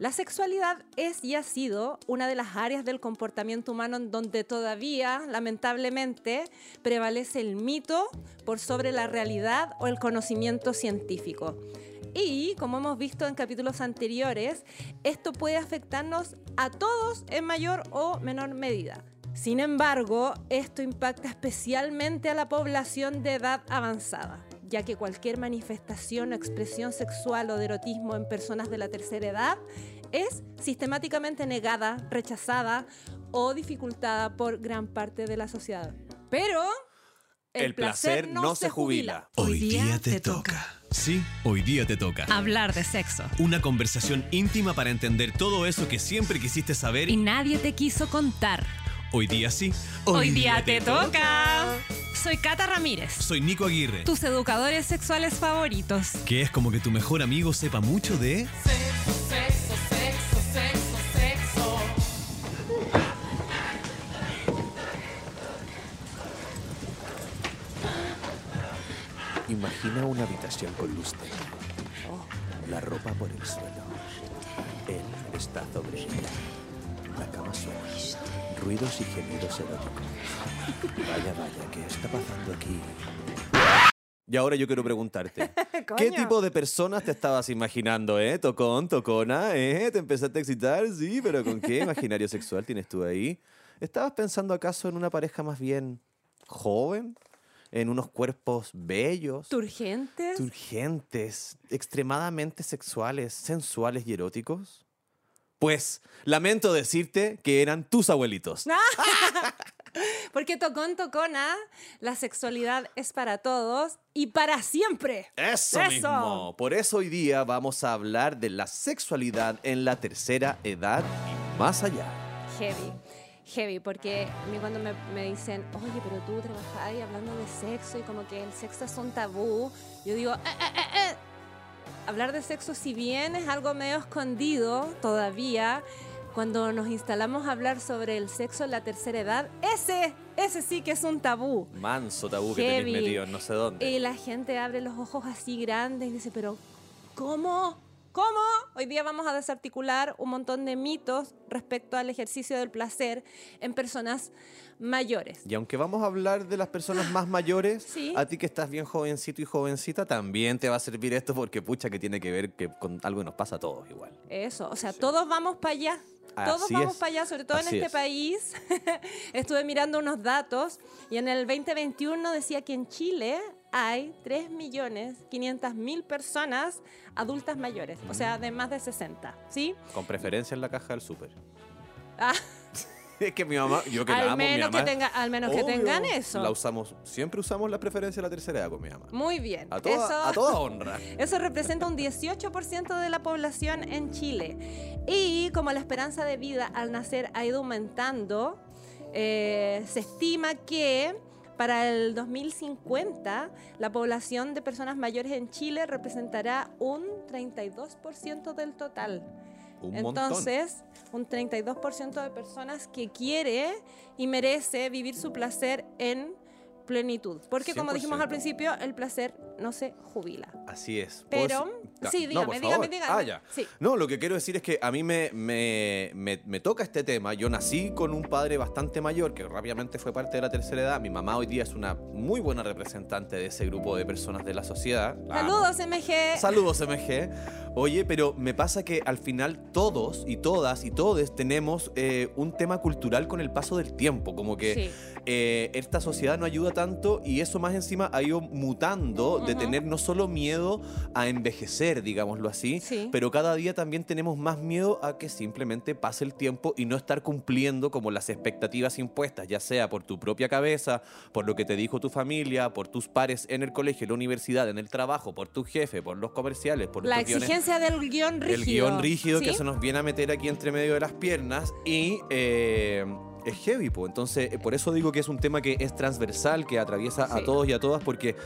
La sexualidad es y ha sido una de las áreas del comportamiento humano en donde todavía, lamentablemente, prevalece el mito por sobre la realidad o el conocimiento científico. Y, como hemos visto en capítulos anteriores, esto puede afectarnos a todos en mayor o menor medida. Sin embargo, esto impacta especialmente a la población de edad avanzada, ya que cualquier manifestación o expresión sexual o de erotismo en personas de la tercera edad es sistemáticamente negada, rechazada o dificultada por gran parte de la sociedad. Pero El placer no se jubila. Hoy día te toca. Sí, hoy día te toca. Hablar de sexo. Una conversación íntima para entender todo eso que siempre quisiste saber Y nadie te quiso contar. hoy día sí. Hoy, día, te toca. Soy Cata Ramírez, Soy Nico Aguirre. tus educadores sexuales favoritos. Que es como que tu mejor amigo sepa mucho de... Imagina una habitación con luz. La ropa por el suelo. Él está sobre ella. La cama suena. Ruidos y gemidos eróticos. Vaya, vaya, ¿qué está pasando aquí? Y ahora yo quiero preguntarte, ¿qué tipo de personas te estabas imaginando, eh? Tocón, tocona, ¿eh? ¿Te empezaste a excitar? Sí, pero ¿con qué imaginario sexual tienes tú ahí? ¿Estabas pensando acaso en una pareja más bien joven? ¿En unos cuerpos bellos? turgentes. turgentes, extremadamente sexuales, sensuales y eróticos? Pues lamento decirte que eran tus abuelitos. Porque tocón, tocona, la sexualidad es para todos y para siempre. Eso, Eso. mismo. Por eso hoy día vamos a hablar de la sexualidad en la tercera edad y más allá. Heavy. Heavy, porque a mí cuando me, me dicen, oye, pero tú trabajas ahí hablando de sexo y como que el sexo es un tabú, yo digo, "Eh, eh, eh, eh". Hablar de sexo si bien es algo medio escondido todavía, cuando nos instalamos a hablar sobre el sexo en la tercera edad, ese, ese sí que es un tabú. Manso tabú que tenéis metido no sé dónde. Y la gente abre los ojos así grandes y dice, pero ¿cómo? ¿Cómo? Hoy día vamos a desarticular un montón de mitos respecto al ejercicio del placer en personas mayores. Y aunque vamos a hablar de las personas más mayores, Sí. a ti que estás bien jovencito y jovencita, también te va a servir esto porque pucha que tiene que ver que con algo que nos pasa a todos igual. Eso, o sea, todos vamos para allá. Todos Así vamos es. para allá, sobre todo en Así este es. país. Estuve mirando unos datos y en el 2021 decía que en Chile hay 3.500.000 personas adultas mayores, o sea, de más de 60, ¿sí? Con preferencia en la caja del súper. Ah, Es que mi mamá, yo que la al, amo, mi menos que mamá- tenga, al menos que tengan eso. La usamos, siempre usamos la preferencia de la tercera edad con mi mamá. Muy bien. A toda, eso, a toda honra. eso representa un 18% de la población en Chile. Y como la esperanza de vida al nacer ha ido aumentando, eh, se estima que para el 2050 la población de personas mayores en Chile representará un 32% del total. Un Entonces, un 32% de personas que quiere y merece vivir su placer en plenitud. Porque como dijimos al 100%. principio, el placer no se jubila. Así es. Pero, sí, No, dígame, por dígame, dígame. Ah, ya. Sí. No, lo que quiero decir es que a mí me, me, me- me toca este tema. Yo nací con un padre bastante mayor que rápidamente fue parte de la tercera edad. Mi mamá hoy día es una muy buena representante de ese grupo de personas de la sociedad. La amo. Saludos, MG. Saludos, MG. Oye, pero me pasa que al final todos y todas y todes tenemos eh, un tema cultural con el paso del tiempo. Como que Sí. eh, esta sociedad no ayuda tanto y eso más encima ha ido mutando de tener no solo miedo a envejecer, digámoslo así, Sí. pero cada día también tenemos más miedo a que simplemente pase el tiempo y no estar cumpliendo como las expectativas impuestas, ya sea por tu propia cabeza, por lo que te dijo tu familia, por tus pares en el colegio, en la universidad, en el trabajo, por tu jefe, por los comerciales, por La guiones- exigencia del guion rígido. el guion rígido que se nos viene a meter aquí entre medio de las piernas y eh, es heavy, pues. Entonces, eh, por eso digo que es un tema que es transversal, que atraviesa a Sí. todos y a todas, porque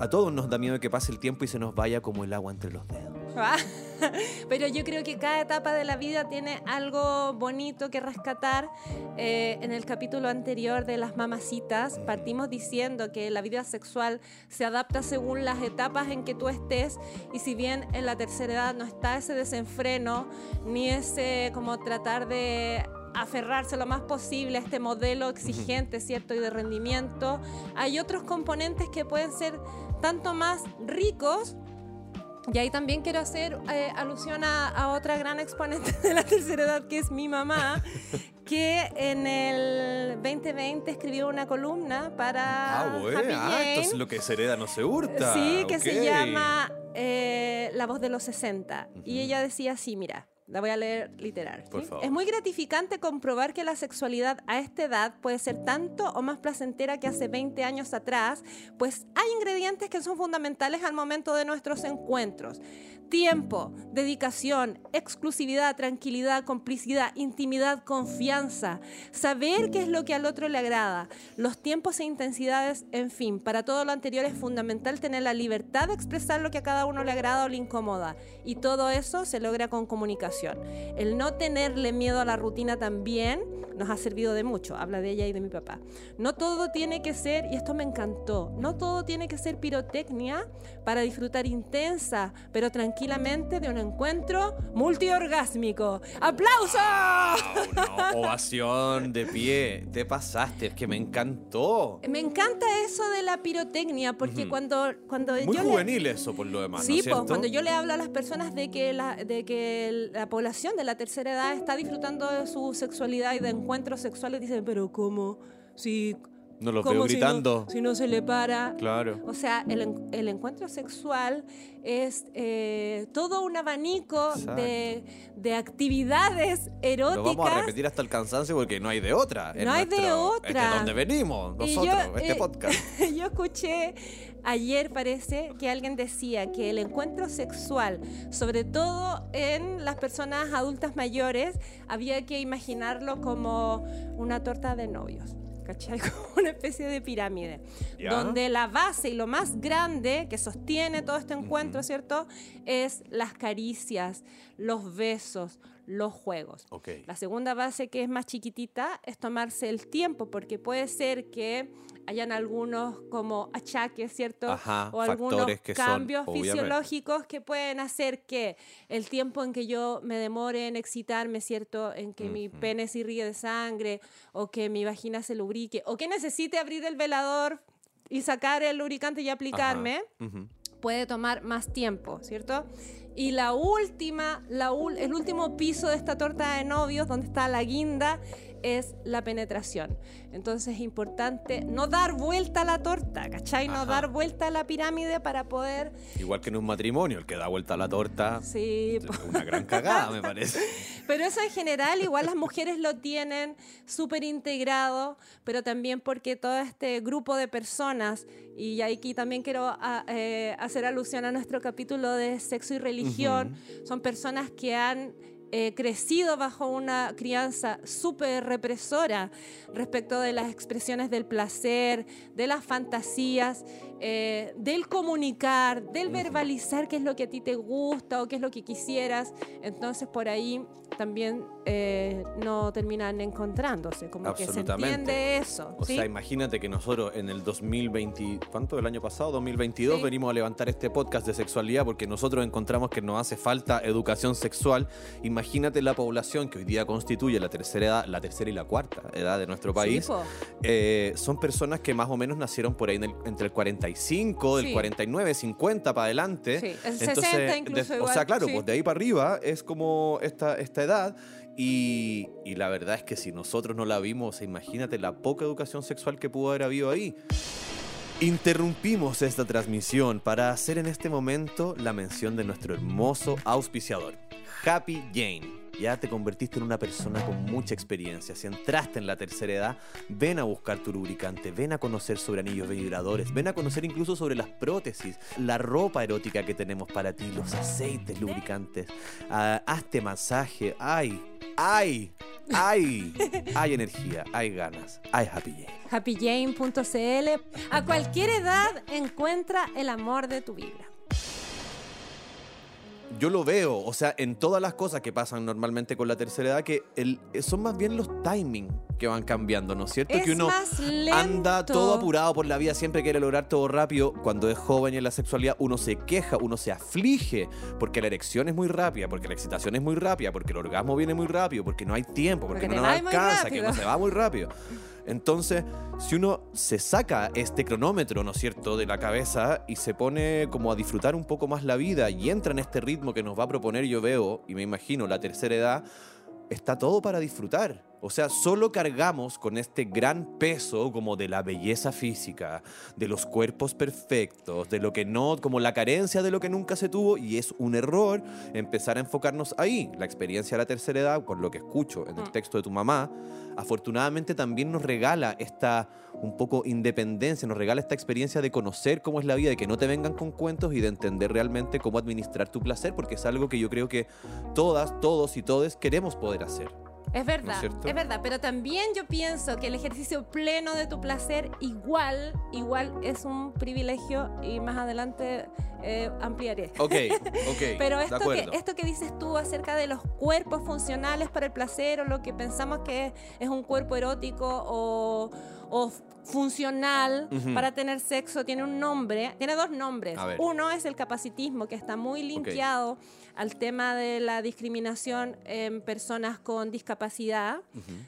a todos nos da miedo que pase el tiempo y se nos vaya como el agua entre los dedos. Ah, Pero yo creo que cada etapa de la vida tiene algo bonito que rescatar. Eh, en el capítulo anterior de las mamacitas partimos diciendo que la vida sexual se adapta según las etapas en que tú estés y si bien en la tercera edad no está ese desenfreno ni ese como tratar de aferrarse lo más posible a este modelo exigente, ¿cierto? Y de rendimiento. Hay otros componentes que pueden ser tanto más ricos. Y ahí también quiero hacer eh, alusión a, a otra gran exponente de la tercera edad, que es mi mamá, que en el 2020 escribió una columna para Ah, bueno. Happy Ah, Jane. entonces lo que se hereda no se hurta. Sí, que se llama eh, La voz de los 60. Y ella decía así, mira, la voy a leer literal. Es muy gratificante comprobar que la sexualidad a esta edad puede ser tanto o más placentera que hace 20 años atrás, pues hay ingredientes que son fundamentales al momento de nuestros encuentros. Tiempo, dedicación, exclusividad, tranquilidad, complicidad, intimidad, confianza, saber qué es lo que al otro le agrada, los tiempos e intensidades, en fin, para todo lo anterior es fundamental tener la libertad de expresar lo que a cada uno le agrada o le incomoda. Y todo eso se logra con comunicación. El no tenerle miedo a la rutina también nos ha servido de mucho. Habla de ella y de mi papá. No todo tiene que ser, y esto me encantó, no todo tiene que ser pirotecnia para disfrutar intensa, pero tranquilamente de un encuentro multiorgásmico. ¡Aplausos! Wow, no, ovación de pie. Te pasaste, es que me encantó. Me encanta eso de la pirotecnia, porque cuando, cuando Muy yo le- juvenil eso, por lo demás, ¿no Sí, es pues cuando yo le hablo a las personas de que, la, de que la población de la tercera edad está disfrutando de su sexualidad y de encuentros sexuales, dicen, pero ¿cómo? Si, No los ¿cómo veo si no- gritando. Si no, se le para. Claro. O sea, el, el encuentro sexual es eh, todo un abanico de, de actividades eróticas. Lo vamos a repetir hasta el cansancio porque no hay de otra. No hay de nuestro- otra. Es de donde venimos, nosotros, yo, este eh, podcast. Yo escuché ayer, parece, que alguien decía que el encuentro sexual, sobre todo en las personas adultas mayores, había que imaginarlo como una torta de novios. ¿Cachai? Como una especie de pirámide. Ya. Donde la base y lo más grande que sostiene todo este encuentro, ¿cierto? Es las caricias, los besos, los juegos. La segunda base, que es más chiquitita, es tomarse el tiempo, porque puede ser que hayan algunos como achaques, ¿cierto? Ajá, o algunos que son, cambios obviamente. fisiológicos que pueden hacer que el tiempo en que yo me demore en excitarme, ¿cierto? En que mi pene se irríe de sangre, o que mi vagina se lubrique, o que necesite abrir el velador y sacar el lubricante y aplicarme Ujú. puede tomar más tiempo, ¿cierto? Y la última, la ul- el último piso de esta torta de novios, donde está la guinda, es la penetración. Entonces es importante no dar vuelta a la torta, ¿cachai? No Ajá. dar vuelta a la pirámide para poder... Igual que en un matrimonio, el que da vuelta a la torta. Sí, es Una gran cagada, me parece. Pero eso en general, igual las mujeres lo tienen súper integrado, pero también porque todo este grupo de personas, y aquí también quiero a- eh, hacer alusión a nuestro capítulo de sexo y religión, son personas que han crecido bajo una crianza súper represora respecto de las expresiones del placer, de las fantasías, eh, del comunicar, del verbalizar qué es lo que a ti te gusta o qué es lo que quisieras. Entonces por ahí también eh, no terminan encontrándose, como que se entiende eso. O ¿sí? sea, imagínate que nosotros en el 2020, ¿cuánto del año pasado? 2022, Sí. venimos a levantar este podcast de sexualidad porque nosotros encontramos que nos hace falta educación sexual. Imagínate la población que hoy día constituye la tercera edad, la tercera y la cuarta edad de nuestro país. Sí. Eh, son personas que más o menos nacieron por ahí en el- entre el 45, del Sí. 49, 50 para adelante. Sí, el 60 incluso de- O sea, claro, sí. pues de ahí para arriba es como esta, esta edad. Y, y la verdad es que si nosotros no la vimos, imagínate la poca educación sexual que pudo haber habido ahí. Interrumpimos esta transmisión para hacer en este momento la mención de nuestro hermoso auspiciador, Happy Jane. Ya te convertiste en una persona con mucha experiencia. Si entraste en la tercera edad, ven a buscar tu lubricante, ven a conocer sobre anillos vibradores, ven a conocer incluso sobre las prótesis, la ropa erótica que tenemos para ti, los aceites lubricantes. Ah, hazte masaje. ¡Ay! ¡Ay! ¡Ay! Hay energía, hay ganas, hay Happy Jane. happyjane.cl. A cualquier edad encuentra el amor de tu vida. Yo lo veo, o sea, en todas las cosas que pasan normalmente con la tercera edad, que el, son más bien los timing que van cambiando, ¿no es cierto? Es que uno más lento. anda todo apurado por la vida, siempre quiere lograr todo rápido. Cuando es joven y en la sexualidad, uno se queja, uno se aflige, porque la erección es muy rápida, porque la excitación es muy rápida, porque el orgasmo viene muy rápido, porque no hay tiempo, porque, Porque no nos alcanza, que no se va muy rápido. Entonces, si uno se saca este cronómetro, ¿no es cierto?, de la cabeza y se pone como a disfrutar un poco más la vida y entra en este ritmo que nos va a proponer, yo veo, y me imagino, la tercera edad, está todo para disfrutar. O sea, solo cargamos con este gran peso como de la belleza física, de los cuerpos perfectos, de lo que no, como la carencia de lo que nunca se tuvo, y es un error empezar a enfocarnos ahí. La experiencia de la tercera edad, por lo que escucho en el Mm. texto de tu mamá, afortunadamente también nos regala esta un poco independencia, nos regala esta experiencia de conocer cómo es la vida, de que no te vengan con cuentos y de entender realmente cómo administrar tu placer, porque es algo que yo creo que todas, todos y todes queremos poder hacer. Es verdad, cierto? es verdad, pero también yo pienso que el ejercicio pleno de tu placer igual, igual es un privilegio y más adelante eh, ampliaré. Ok, ok. Pero esto que, esto que dices tú acerca de los cuerpos funcionales para el placer o lo que pensamos que es un cuerpo erótico o, o funcional para tener sexo tiene un nombre, tiene dos nombres. Uno es el capacitismo, que está muy linkeado al tema de la discriminación en personas con discapacidad,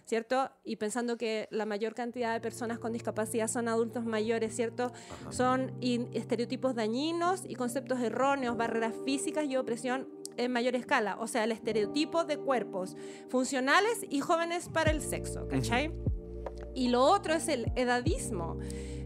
¿cierto? Y pensando que la mayor cantidad de personas con discapacidad son adultos mayores, ¿cierto? Son estereotipos dañinos y conceptos erróneos, barreras físicas y opresión en mayor escala. O sea, el estereotipo de cuerpos funcionales y jóvenes para el sexo, ¿cachai? Y lo otro es el edadismo.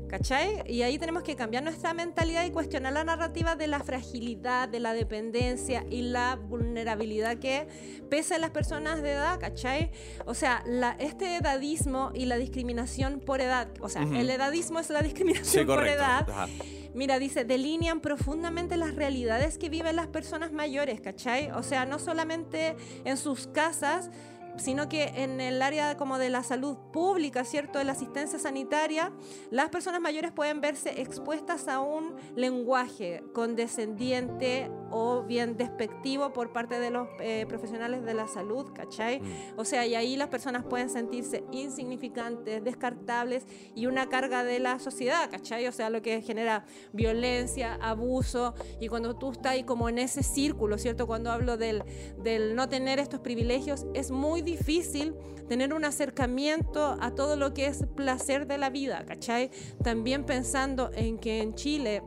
¿Cachai? Y ahí tenemos que cambiar nuestra mentalidad y cuestionar la narrativa de la fragilidad, de la dependencia y la vulnerabilidad que pesa en las personas de edad, ¿cachai? O sea, la, este edadismo y la discriminación por edad, o sea, Ujú. el edadismo es la Sí, discriminación por correcto. edad, Ajá. Mira, dice, delinean profundamente las realidades que viven las personas mayores, ¿cachai? O sea, no solamente en sus casas, sino que en el área como de la salud pública, ¿cierto? De la asistencia sanitaria, las personas mayores pueden verse expuestas a un lenguaje condescendiente o bien despectivo por parte de los eh, profesionales de la salud, ¿cachai? O sea, y ahí las personas pueden sentirse insignificantes, descartables y una carga de la sociedad, ¿cachai? O sea, lo que genera violencia, abuso, y cuando tú estás ahí como en ese círculo, ¿cierto? Cuando hablo del, del no tener estos privilegios, es muy difícil tener un acercamiento a todo lo que es placer de la vida, ¿cachai? También pensando en que en Chile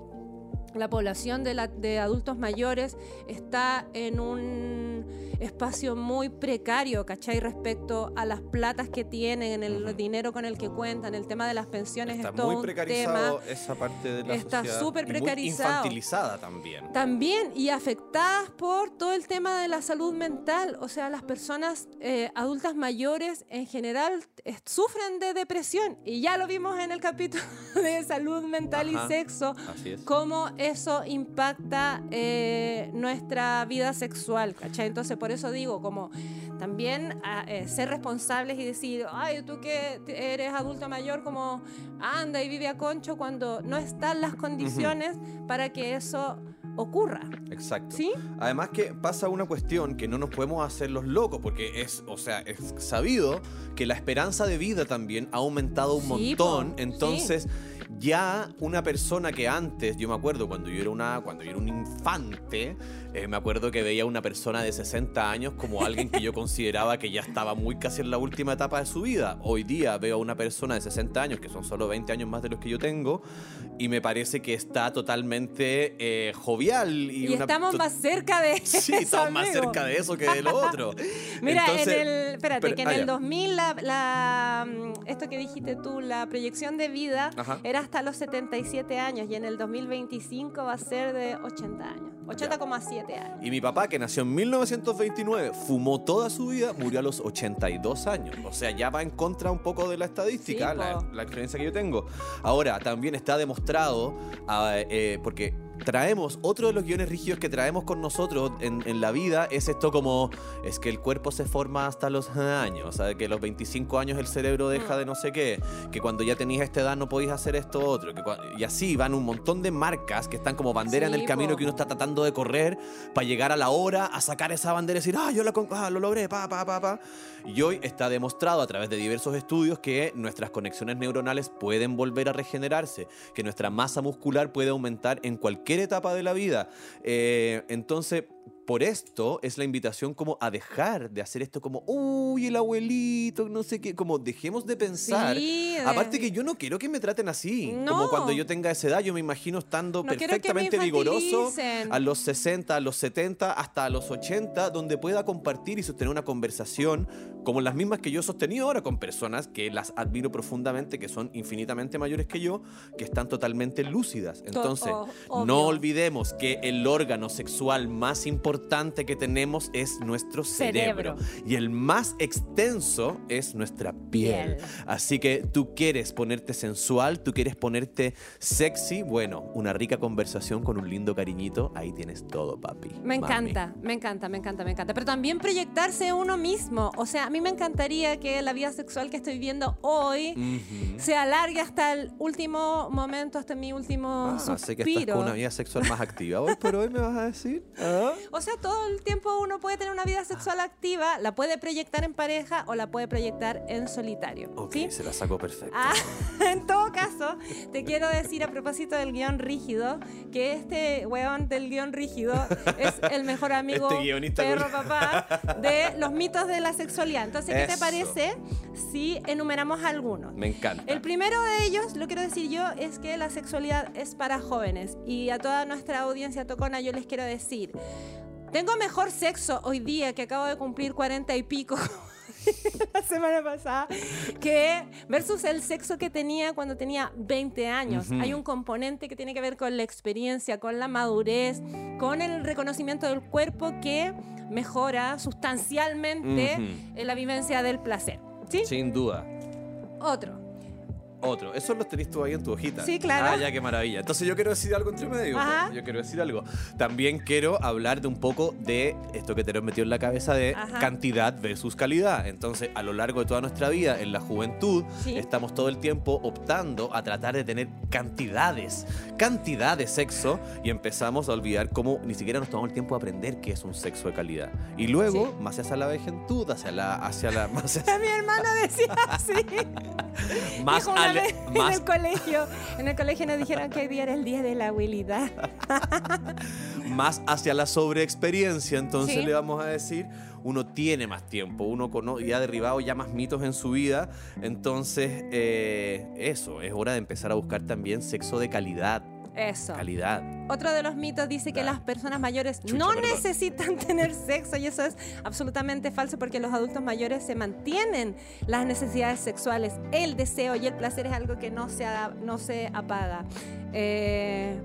la población de, la- de adultos mayores está en un espacio muy precario, ¿cachai? Respecto a las platas que tienen, en el dinero con el que cuentan, el tema de las pensiones Está es todo muy un precarizado tema. esa parte de la Está súper y muy precarizado. infantilizada también. También, y afectadas por todo el tema de la salud mental. O sea, las personas eh, adultas mayores en general eh, sufren de depresión. Y ya lo vimos en el capítulo de salud mental Ajá. y sexo, Así es. cómo eso impacta eh, nuestra vida sexual, ¿cachai? Entonces, por eso digo, como también ah, eh, ser responsables y decir, ay, tú que eres adulto mayor, como anda y vive a concho cuando no están las condiciones para que eso ocurra, Exacto. ¿sí? Además que pasa una cuestión que no nos podemos hacer los locos, porque es, o sea, es sabido que la esperanza de vida también ha aumentado un Sí, montón. po, Entonces, ya una persona que antes, yo me acuerdo cuando yo era una, cuando yo era un infante, eh, me acuerdo que veía a una persona de 60 años como alguien que yo consideraba que ya estaba muy casi en la última etapa de su vida. Hoy día veo a una persona de 60 años, que son solo 20 años más de los que yo tengo, y me parece que está totalmente eh, jovial. Y, Y, una- estamos más cerca de Sí, eso, estamos más cerca de eso que de lo otro. Mira, Entonces- en el, espérate, pero- que en ah, el ya. 2000, la, la, mm, esto que dijiste tú, la proyección de vida Ajá. era hasta los 77 años y en el 2025 va a ser de 80 años, 80,7 años. Y mi papá, que nació en 1929, fumó toda su vida, murió a los 82 años. O sea, ya va en contra un poco de la estadística, Sí, la, la experiencia que yo tengo. Ahora, también está demostrado, ah, eh, porque traemos, otro de los guiones rígidos que traemos con nosotros en, en la vida es esto como, es que el cuerpo se forma hasta los años, o sea, que a los 25 años el cerebro deja de no sé qué, que cuando ya tenías esta edad no podías hacer esto otro, que y así van un montón de marcas que están como bandera en el camino que uno está tratando de correr para llegar a la hora, a sacar esa bandera y decir, ah, yo la ah, lo logré, pa, pa, pa, pa. Y hoy está demostrado a través de diversos estudios que nuestras conexiones neuronales pueden volver a regenerarse, que nuestra masa muscular puede aumentar en cualquier etapa de la vida. Eh, entonces, por esto es la invitación como a dejar de hacer esto como, uy, el abuelito, no sé qué, como dejemos de pensar. Sí, de- Aparte que yo no quiero que me traten así. Como No. cuando yo tenga esa edad, yo me imagino estando No perfectamente vigoroso a los 60, a los 70, hasta a los 80, donde pueda compartir y sostener una conversación como las mismas que yo he sostenido ahora con personas que las admiro profundamente, que son infinitamente mayores que yo, que están totalmente lúcidas. Entonces, o- no olvidemos que el órgano sexual más importante que tenemos es nuestro cerebro. Cerebro. Y el más extenso es nuestra piel. Piel. Así que tú quieres ponerte sensual, tú quieres ponerte sexy. Bueno, una rica conversación con un lindo cariñito, ahí tienes todo, papi. Me mami. encanta, me encanta, me encanta, me encanta. Pero también proyectarse uno mismo. O sea, a mí me encantaría que la vida sexual que estoy viviendo hoy Ujú. se alargue hasta el último momento, hasta mi último Ah, sé que estás suspiro. con una vida sexual más activa hoy por hoy, me vas a decir. ¿Ah? O sea, todo el tiempo uno puede tener una vida sexual activa, la puede proyectar en pareja o la puede proyectar en solitario. Ok, ¿sí? se la sacó perfecto. Ah, en todo caso, te quiero decir a propósito del guion rígido que este weón del guion rígido es el mejor amigo Este perro papá de los mitos de la sexualidad. Entonces, ¿qué te Eso. parece si enumeramos algunos? Me encanta. El primero de ellos, lo quiero decir yo, es que la sexualidad es para jóvenes. Y a toda nuestra audiencia tocona yo les quiero decir, tengo mejor sexo hoy día que acabo de cumplir 40 y pico. la semana pasada, que versus el sexo que tenía cuando tenía 20 años. Hay un componente que tiene que ver con la experiencia, con la madurez, con el reconocimiento del cuerpo que mejora sustancialmente la vivencia del placer. ¿Sí? Sin duda. Otro. Otro. Eso lo tenés tú ahí en tu hojita. Sí, claro. Ah, ya, qué maravilla. Entonces yo quiero decir algo entre medio. Ajá. Yo quiero decir algo. También quiero hablar de un poco de esto que te lo he metido en la cabeza de Ajá. cantidad versus calidad. Entonces, a lo largo de toda nuestra vida, en la juventud, Sí. estamos todo el tiempo optando a tratar de tener cantidades, cantidad de sexo y empezamos a olvidar cómo ni siquiera nos tomamos el tiempo de aprender qué es un sexo de calidad. Y luego, Sí. más hacia la vejentud, hacia la... Hacia la más hacia- Mi hermana decía así. más Dijo una en el colegio. En el colegio nos dijeron que hoy día era el día de la abuelidad. más hacia la sobreexperiencia, entonces Sí. le vamos a decir, uno tiene más tiempo, uno cono- ya ha derribado ya más mitos en su vida, entonces eh, eso, es hora de empezar a buscar también sexo de calidad, Eso. calidad. Otro de los mitos dice que las personas mayores Chucha, no perdón. necesitan tener sexo y eso es absolutamente falso porque los adultos mayores se mantienen las necesidades sexuales. El deseo y el placer es algo que no se, no se apaga. Eh,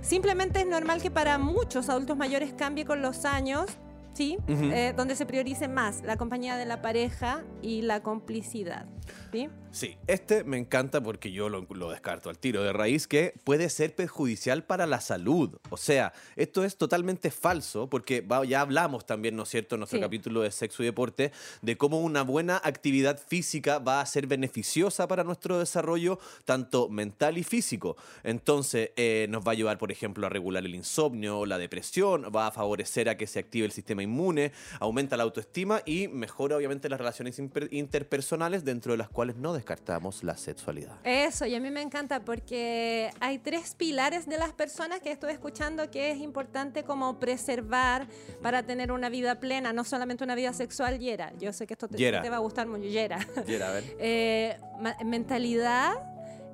simplemente es normal que para muchos adultos mayores cambie con los años. ¿Sí? Eh, donde se priorice más la compañía de la pareja y la complicidad. ¿sí? Sí, este me encanta porque yo lo, lo descarto al tiro de raíz que puede ser perjudicial para la salud. O sea, esto es totalmente falso porque ya hablamos también, ¿no es cierto?, en nuestro Sí. capítulo de sexo y deporte, de cómo una buena actividad física va a ser beneficiosa para nuestro desarrollo tanto mental y físico. Entonces, eh, nos va a ayudar, por ejemplo, a regular el insomnio, la depresión, va a favorecer a que se active el sistema inmune, aumenta la autoestima y mejora obviamente las relaciones interpersonales dentro de las cuales no descartamos la sexualidad. Eso, y a mí me encanta porque hay tres pilares de las personas que estoy escuchando que es importante como preservar para tener una vida plena, no solamente una vida sexual, Yera. Yo sé que esto te, te va a gustar mucho, Yera. Yera, a ver. Eh, mentalidad,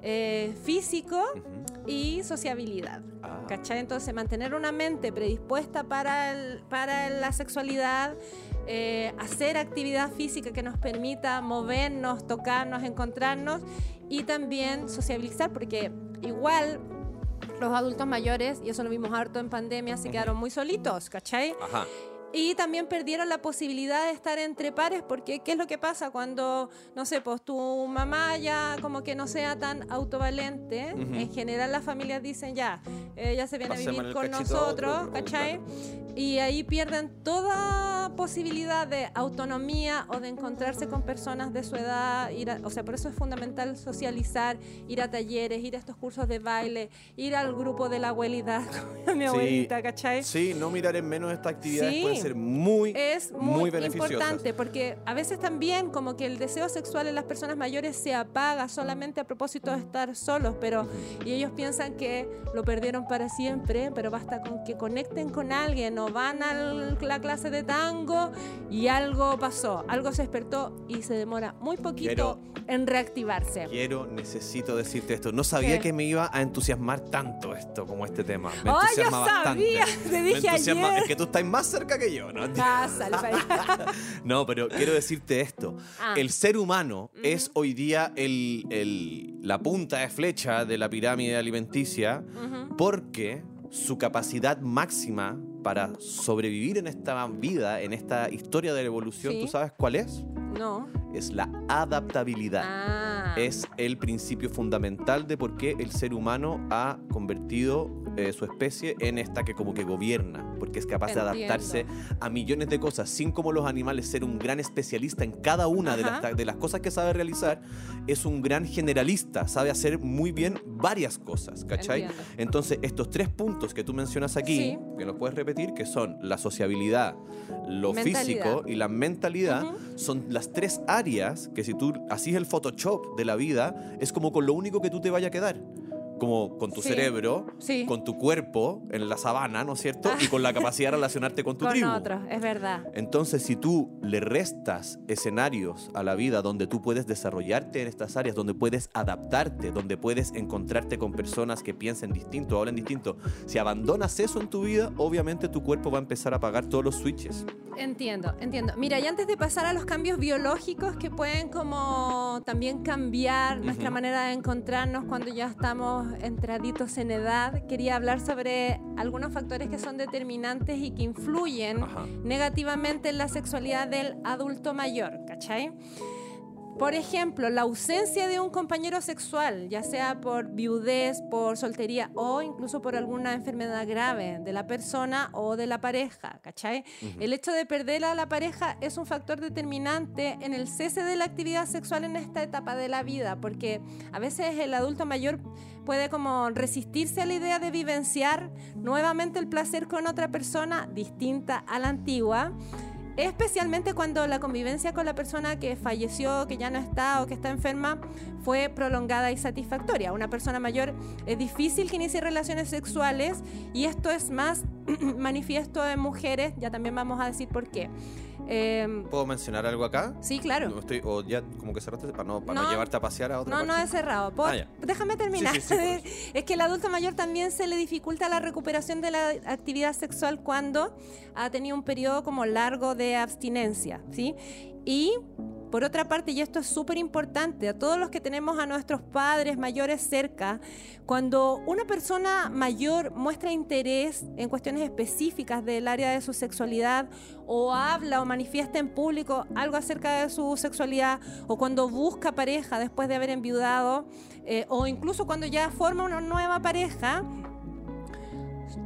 eh, físico Ujú. y sociabilidad. Ah. ¿Cachai? Entonces, mantener una mente predispuesta para, el- para la sexualidad, eh, hacer actividad física que nos permita movernos, tocarnos, encontrarnos y también sociabilizar, porque igual los adultos mayores, y eso lo vimos harto en pandemia, se quedaron muy solitos, ¿cachai? Ajá. Y también perdieron la posibilidad de estar entre pares, porque ¿qué es lo que pasa cuando, no sé, pues tu mamá ya como que no sea tan autovalente? En general las familias dicen ya, ella se viene a vivir con a otro, nosotros, o- ¿cachai? Y ahí pierden toda posibilidad de autonomía o de encontrarse con personas de su edad. Ir a- o sea, por eso es fundamental socializar, ir a talleres, ir a estos cursos de baile, ir al grupo de la abuelita, mi Sí. abuelita, ¿cachai? Sí, no mirar en menos estas actividades Sí. Pueden ser muy, es muy, muy beneficiosas. importante porque a veces también como que el deseo sexual en las personas mayores se apaga solamente a propósito de estar solos, pero y ellos piensan que lo perdieron para siempre, pero basta con que conecten con alguien o van a la clase de tango y algo pasó, algo se despertó y se demora muy poquito en reactivarse. Quiero, necesito decirte esto. No sabía ¿Qué? que me iba a entusiasmar tanto esto como este tema. Me ¡Ay, yo entusiasma sabía! bastante. Te Me dije entusiasma- ayer. Es que tú estás más cerca que yo, ¿no? Pásale allá. No, pero quiero decirte esto. Ah. El ser humano es hoy día el- el- la punta de flecha de la pirámide alimenticia porque su capacidad máxima para sobrevivir en esta vida, en esta historia de la evolución, Sí. ¿tú sabes cuál es? No. Es la adaptabilidad. Ah. Es el principio fundamental de por qué el ser humano ha convertido eh, su especie en esta que como que gobierna, porque es capaz de adaptarse a millones de cosas, sin como los animales ser un gran especialista en cada una de las, de las cosas que sabe realizar, es un gran generalista, sabe hacer muy bien varias cosas, ¿cachai? Entiendo. Entonces, estos tres puntos que tú mencionas aquí, Sí. que los puedes repetir, que son la sociabilidad, lo Mentalidad. físico y la mentalidad, son las tres áreas que si tú así es el Photoshop de la vida, es como con lo único que tú te vaya a quedar. Como con tu Sí. cerebro, Sí. con tu cuerpo en la sabana, ¿no es cierto? Y con la capacidad de relacionarte con tu Con tribu. otros, es verdad. Entonces, si tú le restas escenarios a la vida donde tú puedes desarrollarte en estas áreas, donde puedes adaptarte, donde puedes encontrarte con personas que piensen distinto, hablen distinto, si abandonas eso en tu vida, obviamente tu cuerpo va a empezar a apagar todos los switches. Entiendo, entiendo. Mira, y antes de pasar a los cambios biológicos que pueden como también cambiar nuestra manera de encontrarnos cuando ya estamos entraditos en edad, quería hablar sobre algunos factores que son determinantes y que influyen Ajá. negativamente en la sexualidad del adulto mayor, ¿cachai? Por ejemplo, la ausencia de un compañero sexual, ya sea por viudez, por soltería o incluso por alguna enfermedad grave de la persona o de la pareja, ¿cachai? El hecho de perder a la pareja es un factor determinante en el cese de la actividad sexual en esta etapa de la vida, porque a veces el adulto mayor puede como resistirse a la idea de vivenciar nuevamente el placer con otra persona distinta a la antigua. Especialmente cuando la convivencia con la persona que falleció, que ya no está o que está enferma fue prolongada y satisfactoria. Una persona mayor es difícil que inicie relaciones sexuales y esto es más manifiesto en mujeres, ya también vamos a decir por qué. Eh, ¿Puedo mencionar algo acá? sí, claro. No estoy, o ya como que cerraste para no, para no No. llevarte a pasear a otra No, no he cerrado. ¿Puedo- Ah, ya. Déjame terminar. Sí, sí, sí, por eso. es que el adulto mayor también se le dificulta la recuperación de la actividad sexual cuando ha tenido un periodo como largo de abstinencia, ¿sí? Y por otra parte, y esto es súper importante, a todos los que tenemos a nuestros padres mayores cerca, cuando una persona mayor muestra interés en cuestiones específicas del área de su sexualidad o habla o manifiesta en público algo acerca de su sexualidad o cuando busca pareja después de haber enviudado eh, o incluso cuando ya forma una nueva pareja,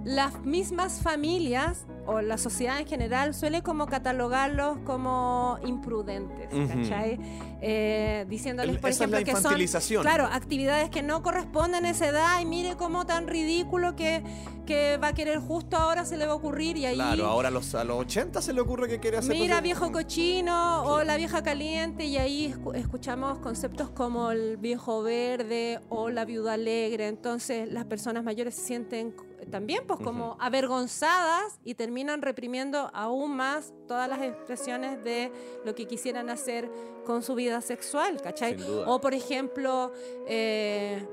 las mismas familias o la sociedad en general suele como catalogarlos como imprudentes. ¿cachai? Eh, diciéndoles, El- por esa es la ejemplo, que son claro, actividades que no corresponden a esa edad y mire cómo tan ridículo que, que va a querer justo ahora se le va a ocurrir y ahí... Claro, ahora a los, a los 80 se le ocurre que quiere hacer... Mira, viejo cochino o la vieja caliente y ahí escu- escuchamos conceptos como el viejo verde o la viuda alegre. Entonces las personas mayores se sienten también pues como avergonzadas y terminan reprimiendo aún más todas las expresiones de lo que quisieran hacer con su vida sexual, ¿cachai? O por ejemplo... eh,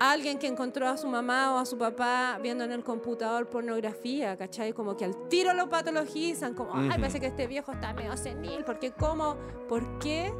alguien que encontró a su mamá o a su papá viendo en el computador pornografía, ¿cachai? Como que al tiro lo patologizan, como, ay, Ujú. parece que este viejo está medio senil, porque cómo, ¿por qué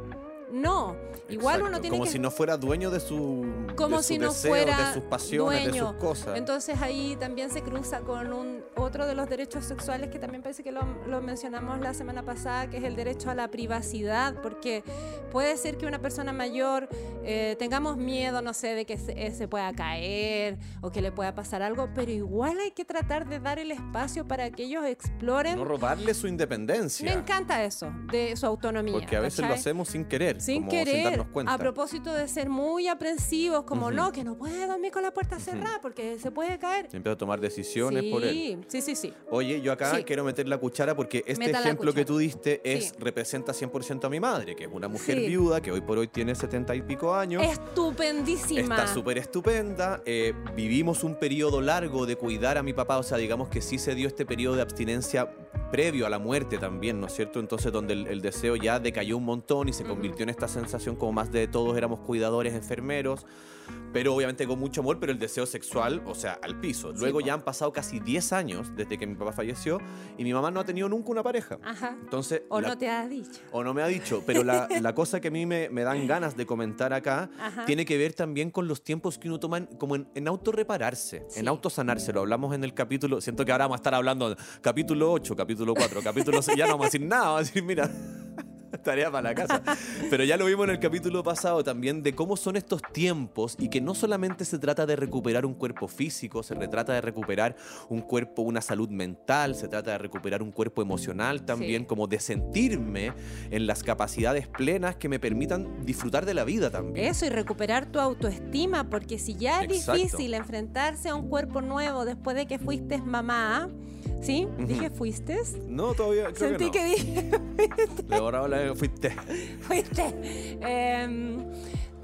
No, igual Exacto, uno tiene como que si no fuera dueño de su como de sus si no fuera de sus pasiones, dueño. de sus cosas. Entonces ahí también se cruza con un otro de los derechos sexuales que también parece que lo, lo mencionamos la semana pasada, que es el derecho a la privacidad, porque puede ser que una persona mayor eh, tengamos miedo, no sé, de que se, eh, se pueda caer o que le pueda pasar algo, pero igual hay que tratar de dar el espacio para que ellos exploren. no robarle su independencia. Me encanta eso, de su autonomía. Porque a veces lo hacemos sin querer, sin como querer, sin darnos cuenta. a propósito de ser muy aprensivos, como Ujú. no, que no puede dormir con la puerta cerrada porque se puede caer. Empiezo a tomar decisiones por él. Sí, sí, sí. Oye, yo acá Sí. quiero meter la cuchara porque este Meta ejemplo que tú diste es, Sí. representa 100% a mi madre, que es una mujer viuda que hoy por hoy tiene 70 y pico años. Estupendísima. Está súper estupenda. eh, vivimos un periodo largo de cuidar a mi papá, o sea, digamos que sí se dio este periodo de abstinencia previo a la muerte también, ¿no es cierto? Entonces, donde el, el deseo ya decayó un montón y se convirtió en esta sensación como más de todos éramos cuidadores, enfermeros, pero obviamente con mucho amor, pero el deseo sexual, o sea, al piso. Sí, Luego po. ya han pasado casi 10 años desde que mi papá falleció y mi mamá no ha tenido nunca una pareja. Ajá. Entonces, O la- no te has dicho. o no me ha dicho, pero la, la cosa que a mí me, me dan ganas de comentar acá Ajá. tiene que ver también con los tiempos que uno toma en- como en, en autorrepararse, Sí. en autosanarse. Lo hablamos en el capítulo, siento que ahora vamos a estar hablando capítulo 8, capítulo 4, capítulo 6, ya no vamos a decir nada, vamos a decir, mira, tarea para la casa. Pero ya lo vimos en el capítulo pasado también de cómo son estos tiempos y que no solamente se trata de recuperar un cuerpo físico, se trata de recuperar un cuerpo, una salud mental, se trata de recuperar un cuerpo emocional también, Sí. como de sentirme en las capacidades plenas que me permitan disfrutar de la vida también. Eso y recuperar tu autoestima, porque si ya es Exacto. difícil enfrentarse a un cuerpo nuevo después de que fuiste mamá, ¿sí? Dije fuiste. No, todavía creo Sentí que que no. dije Le borraba la fuiste. fuiste. Em,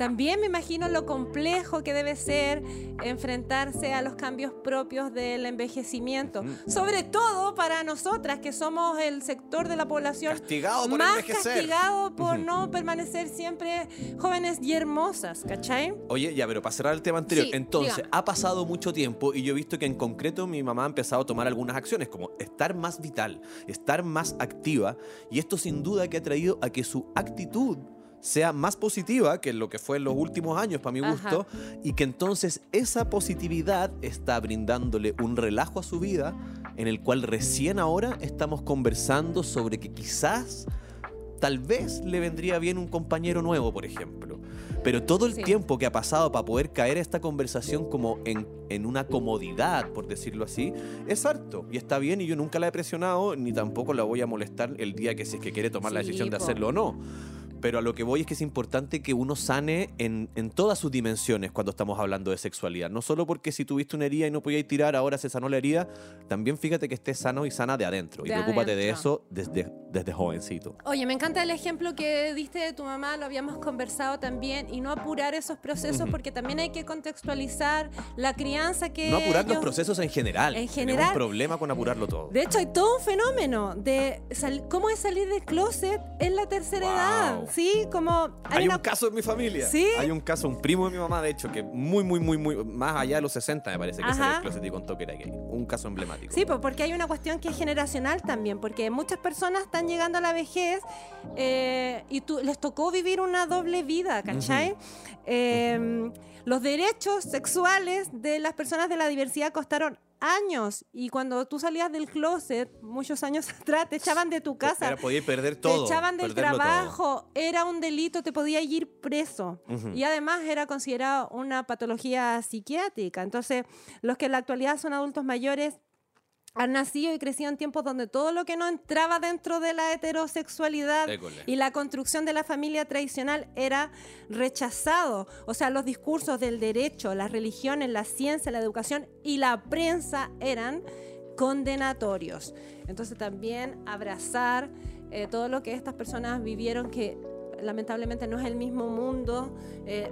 también me imagino lo complejo que debe ser enfrentarse a los cambios propios del envejecimiento, Ujú. sobre todo para nosotras que somos el sector de la población Castigado por más envejecer. castigado por no permanecer siempre jóvenes y hermosas, ¿cachai? Oye, ya, pero para cerrar el tema anterior, Sí, entonces, ha pasado mucho tiempo y yo he visto que en concreto mi mamá ha empezado a tomar algunas acciones, como estar más vital, estar más activa, y esto sin duda que ha traído a que su actitud sea más positiva que lo que fue en los últimos años, para mi Ajá. gusto, y que entonces esa positividad está brindándole un relajo a su vida en el cual recién ahora estamos conversando sobre que quizás tal vez le vendría bien un compañero nuevo, por ejemplo. Pero todo el Sí. tiempo que ha pasado para poder caer a esta conversación como en, en una comodidad, por decirlo así, es harto. Y está bien y yo nunca la he presionado, ni tampoco la voy a molestar el día que si es que quiere tomar la decisión de hacerlo o no. Pero a lo que voy es que es importante que uno sane en, en todas sus dimensiones cuando estamos hablando de sexualidad. No solo porque si tuviste una herida y no podías tirar, ahora se sanó la herida. También fíjate que estés sano y sana de adentro. y preocúpate de eso desde, desde jovencito. Oye, me encanta el ejemplo que diste de tu mamá, lo habíamos conversado también, y no apurar esos procesos Ujú. porque también hay que contextualizar la crianza que... No apurar los ellos- procesos en general. En Tenemos general. un problema con apurarlo todo. De hecho, hay todo un fenómeno de sal- cómo es salir del closet en la tercera Wow. edad, ¿sí? Como Hay, una- un caso en mi familia. ¿Sí? Hay un caso, un primo de mi mamá, de hecho, que muy, muy, muy, muy, más allá de los 60 me parece que Ajá. salió del closet y contó que era gay. Un caso emblemático. Sí, porque hay una cuestión que es generacional también, porque muchas personas están llegando a la vejez eh, y tú, les tocó vivir una doble vida, ¿cachai? Eh, Los derechos sexuales de las personas de la diversidad costaron años y cuando tú salías del closet muchos años atrás te echaban de tu casa. Era, podía perder todo. te echaban del todo. trabajo, era un delito, te podía ir preso. Y además era considerado una patología psiquiátrica. Entonces, los que en la actualidad son adultos mayores han nacido y crecido en tiempos donde todo lo que no entraba dentro de la heterosexualidad École. y la construcción de la familia tradicional era rechazado. O sea, los discursos del derecho, las religiones, la ciencia, la educación y la prensa eran condenatorios. Entonces también abrazar eh, todo lo que estas personas vivieron que lamentablemente no es el mismo mundo. eh,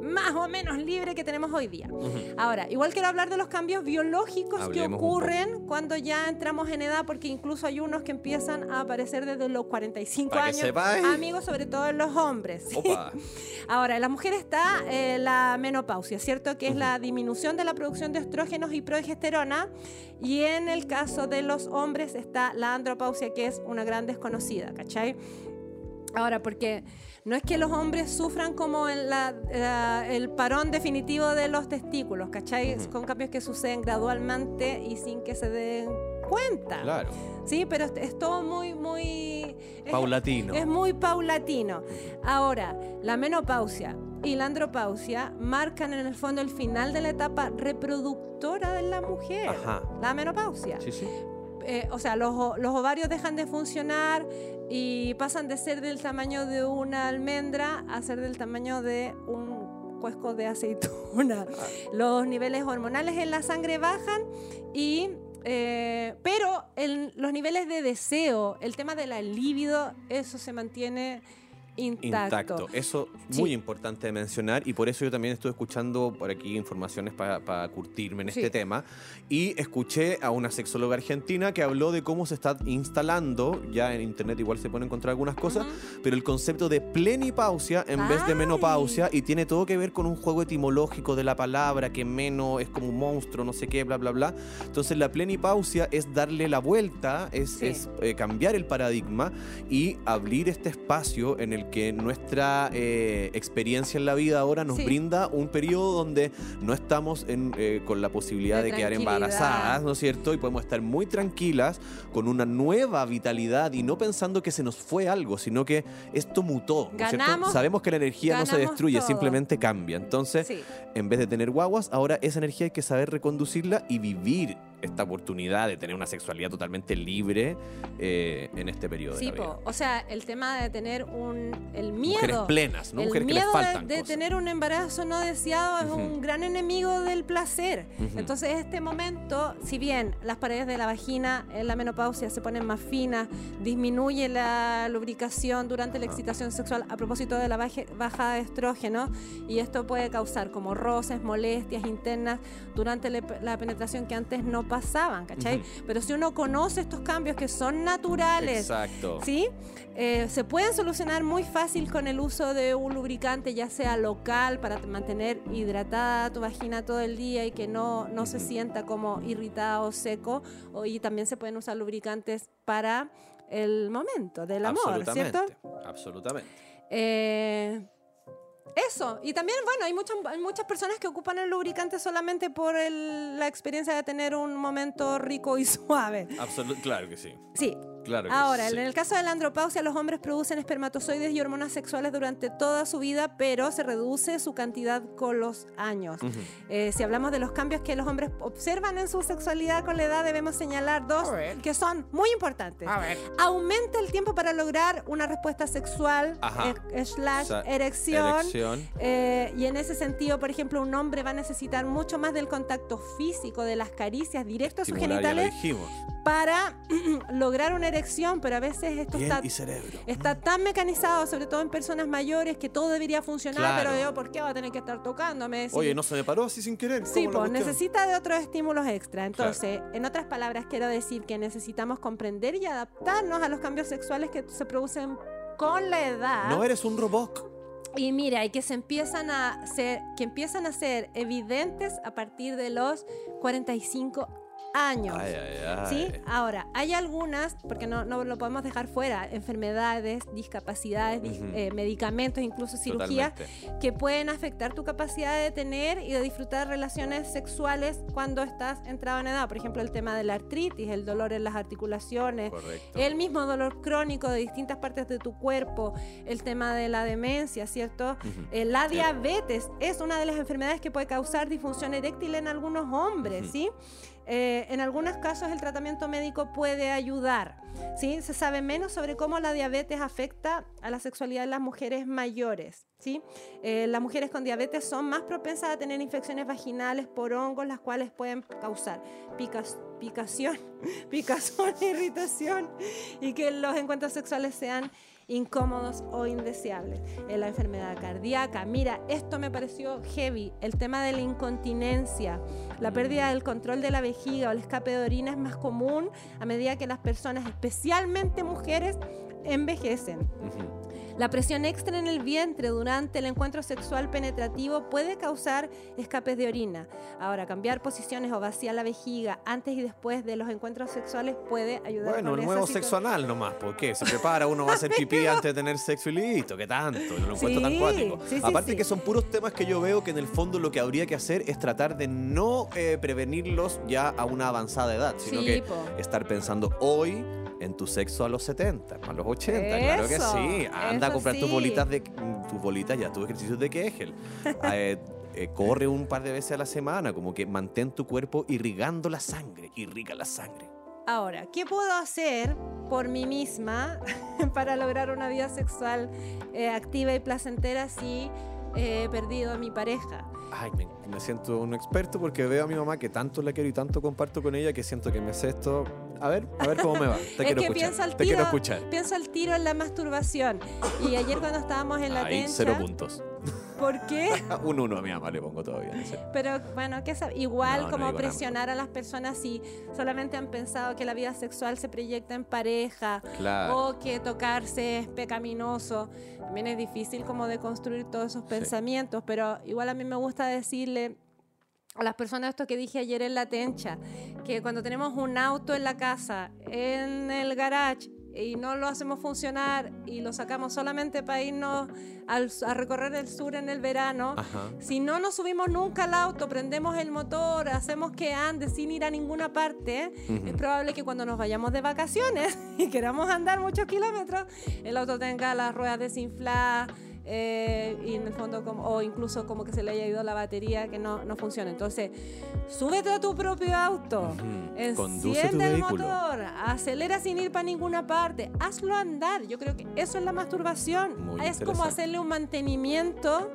más o menos libre que tenemos hoy día. Ahora, igual quiero hablar de los cambios biológicos que Hablemos poco. ocurren cuando ya entramos en edad, porque incluso hay unos que empiezan a aparecer desde los 45 Pa' que años. Amigos, sobre todo en los hombres. Ahora, en la mujer está eh, la menopausia, ¿cierto? Que es la disminución de la producción de estrógenos y progesterona. Y en el caso de los hombres está la andropausia, que es una gran desconocida, ¿cachai? Ahora, porque no es que los hombres sufran como en la- la- el parón definitivo de los testículos, ¿cachai? Con cambios que suceden gradualmente y sin que se den cuenta. Claro. Sí, pero es, es todo muy, muy... es- Paulatino. Es muy paulatino. Ahora, la menopausia y la andropausia marcan en el fondo el final de la etapa reproductora de la mujer. Ajá. La menopausia. Sí, sí. Eh, o sea, los, los ovarios dejan de funcionar y pasan de ser del tamaño de una almendra a ser del tamaño de un cuesco de aceituna. Los niveles hormonales en la sangre bajan y... eh, pero el- los niveles de deseo, el tema de la libido, eso se mantiene intacto. Intacto. Eso Sí. muy importante de mencionar y por eso yo también estuve escuchando por aquí informaciones para curtirme en Sí. este tema y escuché a una sexóloga argentina que habló de cómo se está instalando, ya en internet igual se pueden encontrar algunas cosas, pero el concepto de plenipausia en vez de Ay. menopausia y tiene todo que ver con un juego etimológico de la palabra, que meno es como un monstruo, no sé qué, bla, bla, bla. Entonces la plenipausia es darle la vuelta, es, Sí. es, eh, cambiar el paradigma y abrir este espacio en el que nuestra eh, experiencia en la vida ahora nos Sí. brinda un periodo donde no estamos en, eh, con la posibilidad De de, quedar embarazadas, ¿no es cierto? Y podemos estar muy tranquilas, con una nueva vitalidad y no pensando que se nos fue algo, sino que esto mutó, ¿no es cierto? Ganamos- Sabemos que la energía no se ganamos destruye, todo. simplemente cambia. Entonces, Sí. en vez de tener guaguas, ahora esa energía hay que saber reconducirla y vivir esta oportunidad de tener una sexualidad totalmente libre eh, en este periodo Sí, de la vida. po. o sea, el tema de tener un el Mujeres miedo, plenas, ¿no? el Mujeres que les miedo de- faltan de, cosas. tener un embarazo no deseado es Ujú. un gran enemigo del placer. Ujú. Entonces, este momento, si bien las paredes de la vagina en la menopausia se ponen más finas, disminuye la lubricación durante la excitación sexual a propósito de la baje- baja de estrógeno y esto puede causar como roces, molestias internas durante la penetración que antes no pasaban, ¿cachai? Pero si uno conoce estos cambios que son naturales, Exacto. ¿Sí? Eh, se pueden solucionar muy fácil con el uso de un lubricante, ya sea local, para mantener hidratada tu vagina todo el día y que no, no se sienta como irritada o seco. Y también se pueden usar lubricantes para el momento del amor, ¿cierto? Absolutamente. Absolutamente. Eh, eso, y también, bueno, hay muchas, muchas personas que ocupan el lubricante solamente por el- la experiencia de tener un momento rico y suave. Claro que sí. Sí, Claro Ahora, sí. en el caso de la andropausia, los hombres producen espermatozoides y hormonas sexuales durante toda su vida, pero se reduce su cantidad con los años. Eh, si hablamos de los cambios que los hombres observan en su sexualidad con la edad, debemos señalar dos que son muy importantes. Aumenta el tiempo para lograr una respuesta sexual, eh, slash O sea, erección. erección. Eh, y en ese sentido, por ejemplo, un hombre va a necesitar mucho más del contacto físico, de las caricias directas a sus genitales para lograr una erección, pero a veces esto está, y cerebro. está tan mecanizado, sobre todo en personas mayores, que todo debería funcionar, Claro. pero yo, ¿por qué va a tener que estar tocándome? Si- Oye, no se me paró así sin querer. Sí, ¿cómo la pues necesita de otros estímulos extra. Entonces, en otras palabras, quiero decir que necesitamos comprender y adaptarnos a los cambios sexuales que se producen con la edad. No eres un robot. Y mira, y que se empiezan a ser, que empiezan a ser evidentes a partir de los 45 años. Ay, ay, ay. ¿Sí? Ahora, hay algunas, porque no, no lo podemos dejar fuera, enfermedades, discapacidades, eh, medicamentos, incluso cirugías, Totalmente. que pueden afectar tu capacidad de tener y de disfrutar relaciones sexuales cuando estás entrado en edad. Por ejemplo, el tema de la artritis, el dolor en las articulaciones, Correcto. el mismo dolor crónico de distintas partes de tu cuerpo, el tema de la demencia, ¿cierto? Eh, la diabetes es una de las enfermedades que puede causar disfunción eréctil en algunos hombres. ¿sí? Eh, en algunos casos el tratamiento médico puede ayudar, ¿sí? Se sabe menos sobre cómo la diabetes afecta a la sexualidad de las mujeres mayores, ¿sí? Eh, las mujeres con diabetes son más propensas a tener infecciones vaginales por hongos, las cuales pueden causar picas- picación, picazón, irritación y que los encuentros sexuales sean incómodos o indeseables. En la enfermedad cardíaca, mira, esto me pareció heavy, el tema de la incontinencia, la pérdida del control de la vejiga o el escape de orina es más común a medida que las personas, especialmente mujeres, envejecen. La presión extra en el vientre durante el encuentro sexual penetrativo puede causar escapes de orina. Ahora, cambiar posiciones o vaciar la vejiga antes y después de los encuentros sexuales puede ayudar Bueno, el nuevo sexo anal nomás, ¿por qué? Se prepara, uno va a hacer pipí antes de tener sexo y listo, ¿qué tanto? Yo no lo encuentro tan cuático. sí, Aparte sí. que son puros temas que yo veo que en el fondo lo que habría que hacer es tratar de no eh, prevenirlos ya a una avanzada edad, sino que po. estar pensando hoy en tu sexo a los 70, a los 80, claro que sí. Anda a comprar tus bolitas de tus bolitas ya, tus ejercicios de Kegel. Eh, eh, corre un par de veces a la semana, como que mantén tu cuerpo irrigando la sangre, irriga la sangre. Ahora, ¿qué puedo hacer por mí misma para lograr una vida sexual eh, activa y placentera si he perdido a mi pareja? Ay, me, me siento un experto porque veo a mi mamá que tanto la quiero y tanto comparto con ella que siento que me sé esto. A ver, a ver cómo me va. Te es quiero que escuchar. pienso al Te quiero tiro, escuchar. pienso al tiro en la masturbación. Y ayer cuando estábamos en la Ahí, tencha, cero puntos. ¿por qué? un uno a mi mamá le pongo todavía. no sé. Pero bueno, ¿qué igual No, no como nada presionar a las personas si solamente han pensado que la vida sexual se proyecta en pareja Claro. o que tocarse es pecaminoso. También es difícil como de construir todos esos pensamientos, pero igual a mí me gusta decirle a las personas esto que dije ayer en la tencha, que cuando tenemos un auto en la casa, en el garage, y no lo hacemos funcionar y lo sacamos solamente para irnos al- a recorrer el sur en el verano, Ajá. si no nos subimos nunca al auto, prendemos el motor, hacemos que ande sin ir a ninguna parte, es probable que cuando nos vayamos de vacaciones y queramos andar muchos kilómetros, el auto tenga las ruedas desinfladas. Eh, y en el fondo como, o incluso como que se le haya ido la batería que no, no funciona. Entonces súbete a tu propio auto enciende el vehículo. motor acelera sin ir para ninguna parte hazlo andar. Yo creo que eso es la masturbación. Muy es como hacerle un mantenimiento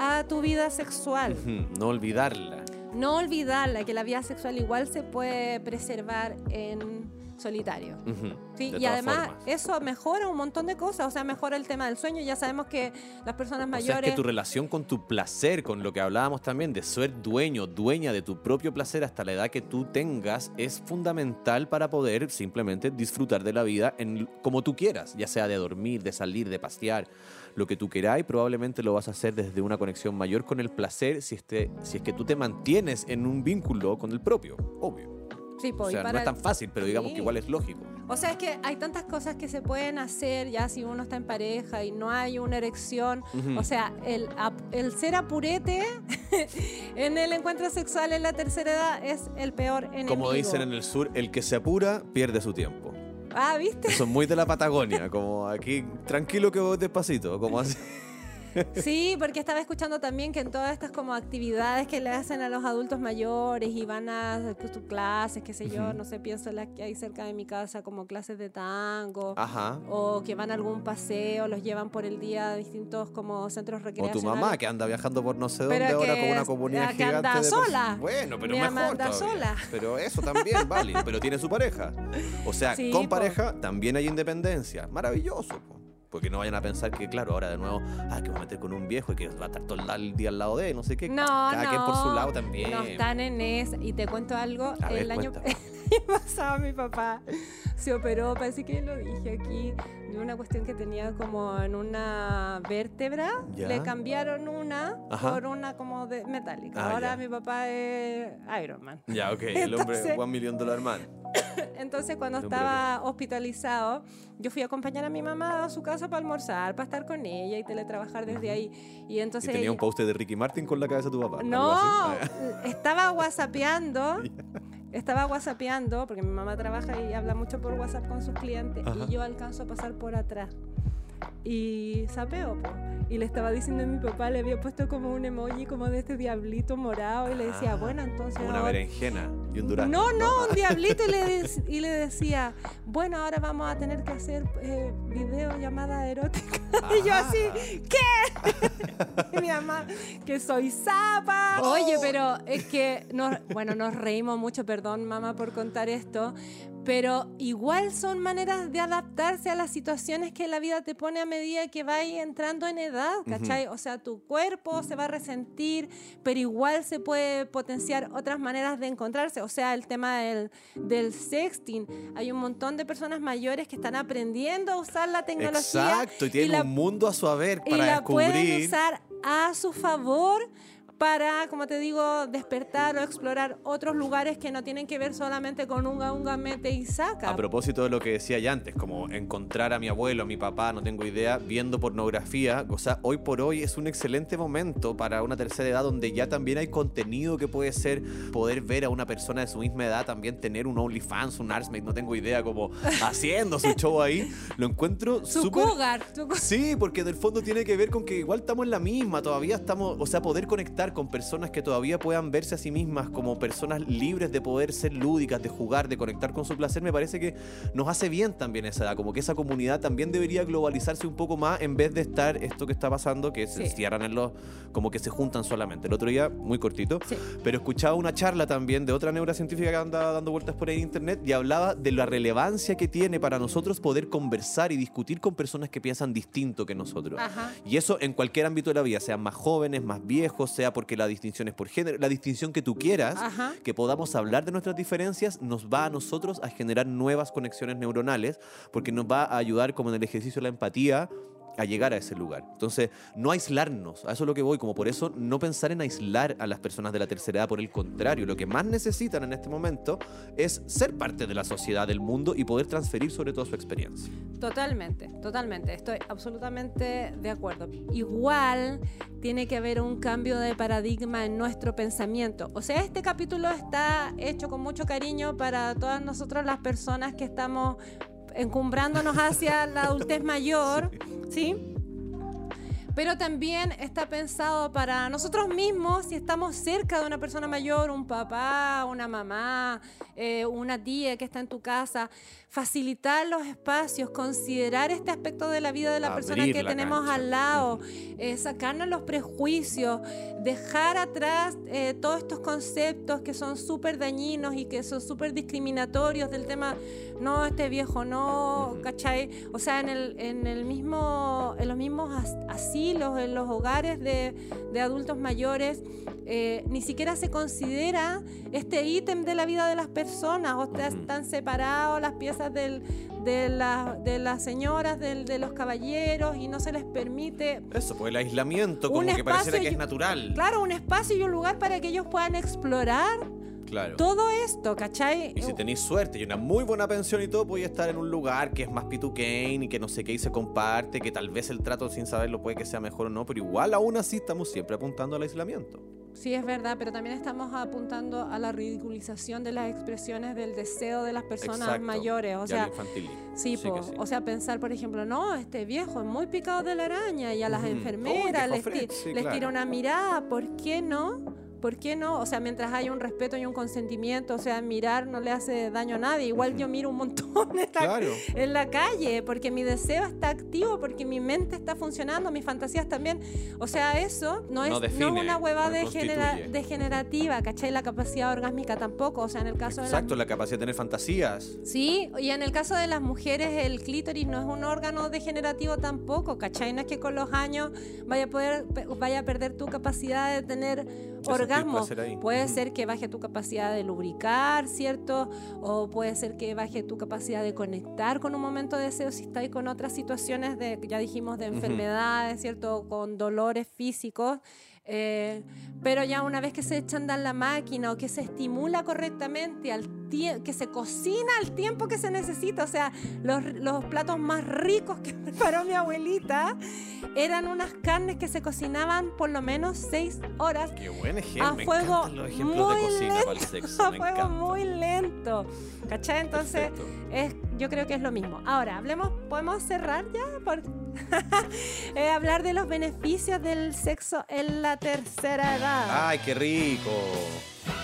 a tu vida sexual. No olvidarla. no olvidarla que la vida sexual igual se puede preservar en solitario. Ujú, Sí, de y además formas. eso mejora un montón de cosas, o sea, mejora el tema del sueño. Ya sabemos que las personas O sea, es mayores... que tu relación con tu placer, con lo que hablábamos también, de ser dueño, dueña de tu propio placer hasta la edad que tú tengas, es fundamental para poder simplemente disfrutar de la vida en, como tú quieras, ya sea de dormir, de salir, de pasear, lo que tú queráis, probablemente lo vas a hacer desde una conexión mayor con el placer si, este, si es que tú te mantienes en un vínculo con el propio, obvio. Sí, po, O y sea, no es tan fácil, pero digamos Sí. que igual es lógico. O sea, es que hay tantas cosas que se pueden hacer ya si uno está en pareja y no hay una erección. O sea, el, el ser apurete en el encuentro sexual en la tercera edad es el peor enemigo. Como dicen en el sur, el que se apura pierde su tiempo. Ah, ¿viste? Son muy de la Patagonia, como aquí, tranquilo que voy despacito, como así. Sí, porque estaba escuchando también que en todas estas como actividades que le hacen a los adultos mayores y van a tus clases, qué sé yo, no sé, pienso en las que hay cerca de mi casa como clases de tango. Ajá. O que van a algún paseo, los llevan por el día a distintos como centros O recreacionales. tu mamá que anda viajando por no sé dónde Pero ahora con una comunidad que gigante anda de sola. Bueno, pero Mi mejor mamá anda sola. Pero eso también vale, pero tiene su pareja. O sea, Sí, con po. pareja también hay independencia. Maravilloso, po. Porque no vayan a pensar que, claro, ahora de nuevo, ah, que voy a meter con un viejo y que va a estar todo el día al lado de, no sé qué. No, Cada no. quien por su lado también. No están en esa. Y te cuento algo. A ver, el, año, año pasado mi papá se operó, parece que lo dije aquí, de una cuestión que tenía como en una vértebra. Ya. Le cambiaron una Ajá. por una como de metálica. Ah, Ahora ya. mi papá es Iron Man. Ya, ok, el hombre, Entonces- One Million Dollar Man. Entonces, cuando estaba hospitalizado, yo fui a acompañar a mi mamá a su casa para almorzar, para estar con ella y teletrabajar desde ahí. Y Y entonces. tenía un poste de Ricky Martin con la cabeza de tu papá. No. Ah, estaba whatsappeando. Estaba whatsappeando, porque mi mamá trabaja y habla mucho por WhatsApp con sus clientes, Ajá. y yo alcanzo a pasar por atrás. Y sapeo, po. Y le estaba diciendo a mi papá, le había puesto como un emoji como de este diablito morado, y le decía, Ah, bueno, entonces. Una ahora- berenjena y un durazno. no, no, un diablito y le, y le decía, bueno, ahora vamos a tener que hacer eh, videollamada erótica. Y yo así, ¿qué? y mi mamá, que soy zapa. Oye, pero es que, nos, bueno, nos reímos mucho, perdón mamá por contar esto, pero igual son maneras de adaptarse a las situaciones que la vida te pone a medida que vas entrando en edad, ¿cachai? O sea, tu cuerpo se va a resentir, pero igual se puede potenciar otras maneras de encontrarse. O sea, el tema del, del sexting. Hay un montón de personas mayores que están aprendiendo a usar la tecnología. Exacto, y tienen la- un mundo a su haber y para la pueden descubrir. usar a su favor para, como te digo, despertar o explorar otros lugares que no tienen que ver solamente con unga, unga, mete y saca. A propósito de lo que decía ya antes, como encontrar a mi abuelo, a mi papá, no tengo idea, viendo pornografía, o sea, hoy por hoy es un excelente momento para una tercera edad donde ya también hay contenido que puede ser poder ver a una persona de su misma edad también tener un OnlyFans, un Arsmate, no tengo idea, como haciendo su show ahí. Lo encuentro su súper cougar. su Sí, porque del fondo tiene que ver con que igual estamos en la misma, todavía estamos, o sea, poder conectar con personas que todavía puedan verse a sí mismas como personas libres de poder ser lúdicas, de jugar, de conectar con su placer, me parece que nos hace bien también esa edad, como que esa comunidad también debería globalizarse un poco más en vez de estar esto que está pasando, que se encierran en los, como que se juntan solamente. El otro día, muy cortito, Sí. pero escuchaba una charla también de otra neurocientífica que anda dando vueltas por ahí en internet y hablaba de la relevancia que tiene para nosotros poder conversar y discutir con personas que piensan distinto que nosotros. Ajá. Y eso en cualquier ámbito de la vida, sean más jóvenes, más viejos, sea porque la distinción es por género, la distinción que tú quieras, Ajá. que podamos hablar de nuestras diferencias, nos va a nosotros a generar nuevas conexiones neuronales, porque nos va a ayudar como en el ejercicio de la empatía a llegar a ese lugar. Entonces, no aislarnos, a eso es lo que voy, como por eso no pensar en aislar a las personas de la tercera edad, por el contrario, lo que más necesitan en este momento es ser parte de la sociedad, del mundo y poder transferir sobre todo su experiencia. Totalmente, totalmente. Estoy absolutamente de acuerdo. Igual tiene que haber un cambio de paradigma en nuestro pensamiento. O sea, este capítulo está hecho con mucho cariño para todas nosotros las personas que estamos encumbrándonos hacia la adultez mayor, ¿sí? Pero también está pensado para nosotros mismos, si estamos cerca de una persona mayor, un papá, una mamá, eh, una tía que está en tu casa, facilitar los espacios, considerar este aspecto de la vida de la persona Abrir que la tenemos cancha. al lado, eh, sacarnos los prejuicios, dejar atrás eh, todos estos conceptos que son súper dañinos y que son súper discriminatorios del tema, no, este viejo no, ¿cachai? O sea, en, el, en, el mismo, en los mismos asilos, en los hogares de, de adultos mayores, eh, ni siquiera se considera este ítem de la vida de las personas, o están separados las piezas del, de, la- de las señoras, del- de los caballeros, y no se les permite Eso, pues el aislamiento, como que pareciera que es natural. Claro, un espacio y un lugar para que ellos puedan explorar Claro. todo esto, ¿cachai? Y si tenéis suerte y una muy buena pensión y todo, podéis estar en un lugar que es más pituquén y que no sé qué y se comparte, que tal vez el trato sin saberlo puede que sea mejor o no, pero igual aún así estamos siempre apuntando al aislamiento. Sí, es verdad, pero también estamos apuntando a la ridiculización de las expresiones del deseo de las personas Exacto. mayores. O sea, sí, po. sí. o sea, pensar, por ejemplo, no, este viejo es muy picado de la araña y a las Ujú. enfermeras Oh, les, viejo ti- Fred, sí, les claro. tira una mirada, ¿por qué no? ¿Por qué no? O sea, mientras haya un respeto y un consentimiento, o sea, mirar no le hace daño a nadie. Igual yo miro un montón en la, Claro. en la calle, porque mi deseo está activo, porque mi mente está funcionando, mis fantasías también. O sea, eso no es, No define, una hueva no degenerativa, ¿cachai? La capacidad orgásmica tampoco. O sea, en el caso de las Exacto, la capacidad de tener fantasías. Sí, y en el caso de las mujeres el clítoris no es un órgano degenerativo tampoco, ¿cachai? No es que con los años vaya a poder vaya a perder tu capacidad de tener sentir orgasmo. Puede ser que baje tu capacidad de lubricar, ¿cierto? O puede ser que baje tu capacidad de conectar con un momento de deseo si estáis con otras situaciones de, ya dijimos, de enfermedades, ¿cierto? Con dolores físicos. Eh, pero ya una vez que se echa a andar la máquina o que se estimula correctamente, al que se cocina al tiempo que se necesita, o sea, los, los platos más ricos que preparó mi abuelita eran unas carnes que se cocinaban por lo menos seis horas Qué buen ejemplo. A fuego los de muy cocina lento, para el sexo. a fuego muy lento. ¿Cachai? Entonces, Perfecto. es, yo creo que es lo mismo. Ahora, hablemos, ¿podemos cerrar ya? Por, Eh, hablar de los beneficios del sexo en la tercera edad. Ay, qué rico.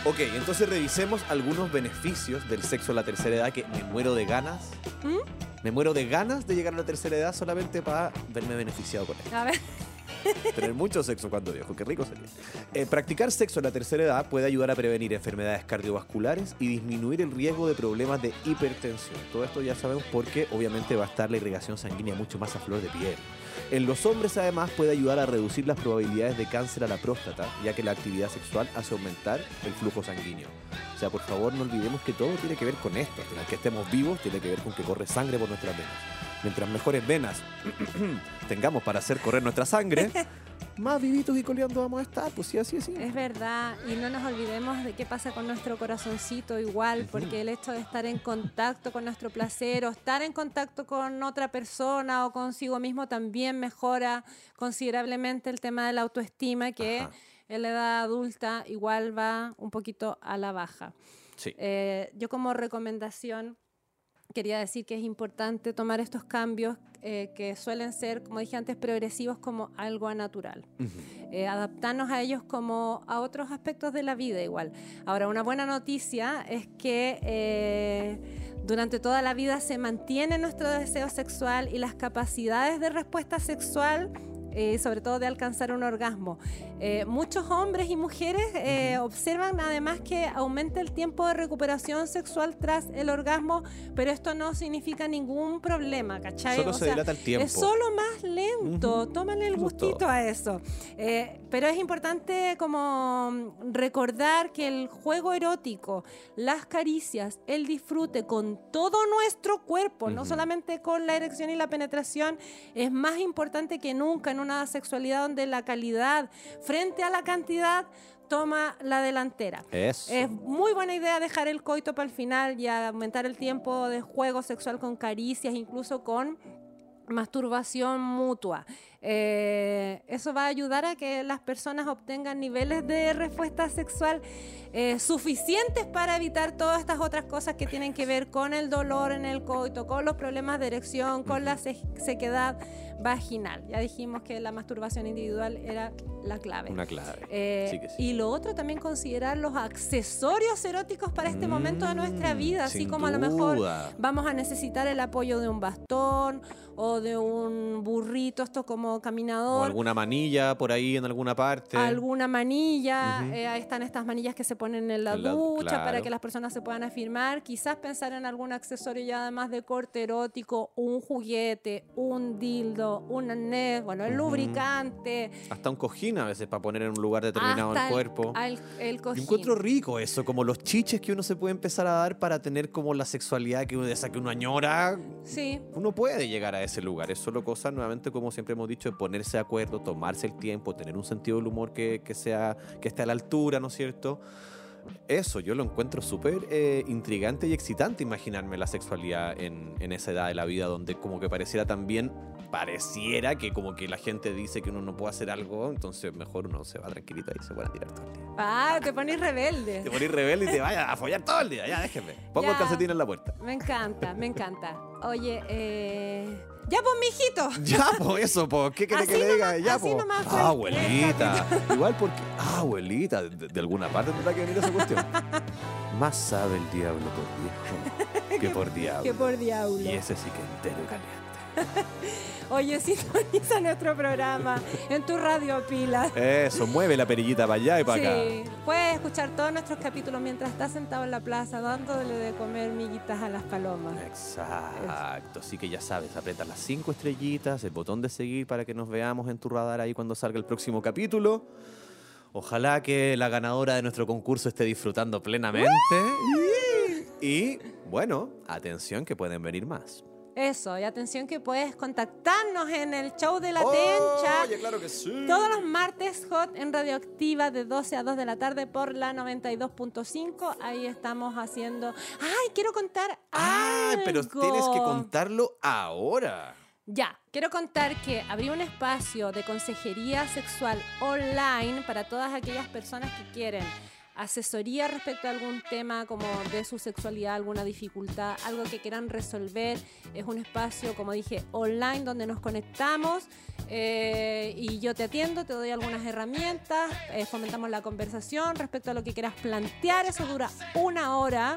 Ok, entonces revisemos algunos beneficios del sexo a la tercera edad que me muero de ganas. ¿Mm? Me muero de ganas de llegar a la tercera edad solamente para verme beneficiado con esto. A ver, Tener mucho sexo cuando viejo, qué rico sería. Eh, practicar sexo en la tercera edad puede ayudar a prevenir enfermedades cardiovasculares y disminuir el riesgo de problemas de hipertensión. Todo esto ya sabemos porque obviamente va a estar la irrigación sanguínea mucho más a flor de piel. En los hombres además puede ayudar a reducir las probabilidades de cáncer a la próstata, ya que la actividad sexual hace aumentar el flujo sanguíneo. O sea, por favor no olvidemos que todo tiene que ver con esto. Que estemos vivos tiene que ver con que corre sangre por nuestras venas. Mientras mejores venas tengamos para hacer correr nuestra sangre, más vivitos y coleando vamos a estar. Pues sí, así es. Es verdad, y no nos olvidemos de qué pasa con nuestro corazoncito igual, porque el hecho de estar en contacto con nuestro placer o estar en contacto con otra persona o consigo mismo también mejora considerablemente el tema de la autoestima que Ajá. en la edad adulta igual va un poquito a la baja. Sí. Eh, yo como recomendación quería decir que es importante tomar estos cambios eh, que suelen ser, como dije antes, progresivos como algo natural. Eh, adaptarnos a ellos como a otros aspectos de la vida igual. Ahora, una buena noticia es que eh, durante toda la vida se mantiene nuestro deseo sexual y las capacidades de respuesta sexual. Eh, sobre todo de alcanzar un orgasmo. Eh, muchos hombres y mujeres eh, observan además que aumenta el tiempo de recuperación sexual tras el orgasmo, pero esto no significa ningún problema, ¿cachai? Solo O se sea, dilata el tiempo. Es solo más lento, Ujú. tómale el gustito a eso. Eh, pero es importante como recordar que el juego erótico, las caricias, el disfrute con todo nuestro cuerpo, no Ujú. solamente con la erección y la penetración, es más importante que nunca en una sexualidad donde la calidad frente a la cantidad toma la delantera. Eso. Es muy buena idea dejar el coito para el final y aumentar el tiempo de juego sexual con caricias, incluso con masturbación mutua. Eh, eso va a ayudar a que las personas obtengan niveles de respuesta sexual eh, suficientes para evitar todas estas otras cosas que tienen que ver con el dolor en el coito, con los problemas de erección, con la se- sequedad vaginal. Ya dijimos que la masturbación individual era la clave. Una clave. Eh, Sí que sí. Y lo otro también considerar los accesorios eróticos para este momento de nuestra vida, así Mm, como a lo mejor vamos a necesitar el apoyo de un bastón o de un burrito, esto como caminador. O alguna manilla por ahí en alguna parte. Alguna manilla, Ujú. eh, ahí están estas manillas que se ponen en la la- ducha para claro. que las personas se puedan afirmar. Quizás pensar en algún accesorio ya además de corte erótico, un juguete, un dildo, un anés, bueno, el Ujú. lubricante, Hasta un cojín a veces para poner en un lugar determinado hasta el cuerpo. al- el Yo cojín. encuentro rico eso, como los chiches que uno se puede empezar a dar para tener como la sexualidad que uno, esa que uno añora. Sí, Uno puede llegar a ese lugar. Es solo cosa, nuevamente, como siempre hemos dicho, de ponerse de acuerdo, tomarse el tiempo, tener un sentido del humor que, que sea, que esté a la altura, ¿no es cierto? Eso, yo lo encuentro súper eh, intrigante y excitante imaginarme la sexualidad en, en esa edad de la vida donde como que pareciera también, pareciera que como que la gente dice que uno no puede hacer algo, entonces mejor uno se va tranquilito y se pone a tirar todo el día. ah, te pones rebelde. Te ponís rebelde y te vayas a follar todo el día, ya déjenme. Pongo el Ya. calcetín en la puerta. Me encanta, me encanta. Oye, eh... ya pues, mijito. Ya, pues eso, pues, ¿qué quiere Así que le diga? nomás- Ya, pues. Ah, el- abuelita. Igual porque. Ah, abuelita, de, de alguna parte tendrá que venir esa cuestión. Más sabe el diablo por viejo que por diablo. Que por diablo. Y ese sí que entero caliente. Oye, sintoniza nuestro programa en tu radio pila. Eso, mueve la perillita para allá y para acá. Puedes escuchar todos nuestros capítulos mientras estás sentado en la plaza dándole de comer miguitas a las palomas. Exacto, así que ya sabes, aprieta las cinco estrellitas, el botón de seguir para que nos veamos en tu radar ahí cuando salga el próximo capítulo. Ojalá que la ganadora de nuestro concurso esté disfrutando plenamente. Y bueno, atención que pueden venir más. Eso, y atención que puedes contactarnos en el show de la tencha. Oye, claro que sí. Todos los martes hot en Radioactiva de 12 a 2 de la tarde por la 92.5. Ahí estamos haciendo... ¡Ay, quiero contar Ah, pero tienes que contarlo ahora. Ya, quiero contar que abrí un espacio de consejería sexual online para todas aquellas personas que quieren asesoría respecto a algún tema como de su sexualidad, alguna dificultad, algo que quieran resolver. Es un espacio, como dije, online donde nos conectamos eh, y yo te atiendo, te doy algunas herramientas, eh, fomentamos la conversación respecto a lo que quieras plantear. Eso dura una hora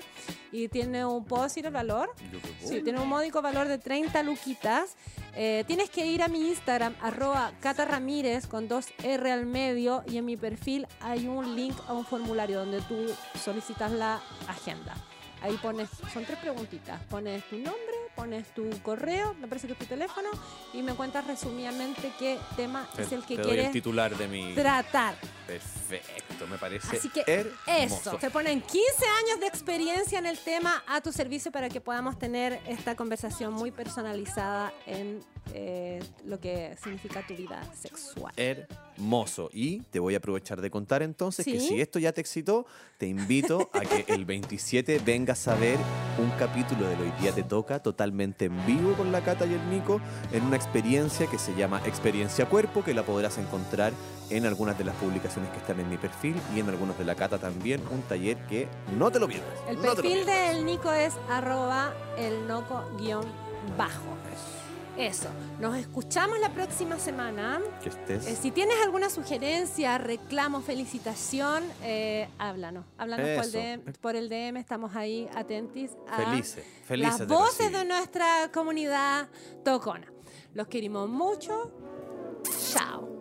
y tiene un, ¿puedo decir el valor? Sí, tiene un módico valor de 30 luquitas. Eh, tienes que ir a mi Instagram, arroba Cata Ramírez con dos R al medio y en mi perfil hay un link a un formulario donde tú solicitas la agenda. Ahí pones, son tres preguntitas. Pones tu nombre, pones tu correo, me parece que es tu teléfono y me cuentas resumidamente qué tema Te- es el que te doy el quieres titular de mi... tratar. Perfecto, me parece Así que hermoso. eso, te ponen 15 años de experiencia en el tema a tu servicio para que podamos tener esta conversación muy personalizada en eh, lo que significa tu vida sexual. hermoso. Y te voy a aprovechar de contar entonces que si esto ya te excitó, te invito a que el 27 vengas a ver un capítulo de Hoy Día Te Toca totalmente en vivo con la Cata y el Nico en una experiencia que se llama Experiencia Cuerpo, que la podrás encontrar en algunas de las publicaciones que están en mi perfil y en algunos de la Cata también. Un taller que no te lo pierdas. El no perfil del Nico es arroba el noco guion bajo. Eso, nos escuchamos la próxima semana. Que estés Eh, si tienes alguna sugerencia, reclamo, felicitación, eh, háblanos. Háblanos por el. DM, por el DM, estamos ahí atentos a felices, felices las voces de nuestra comunidad tocona. Los queremos mucho. Chao.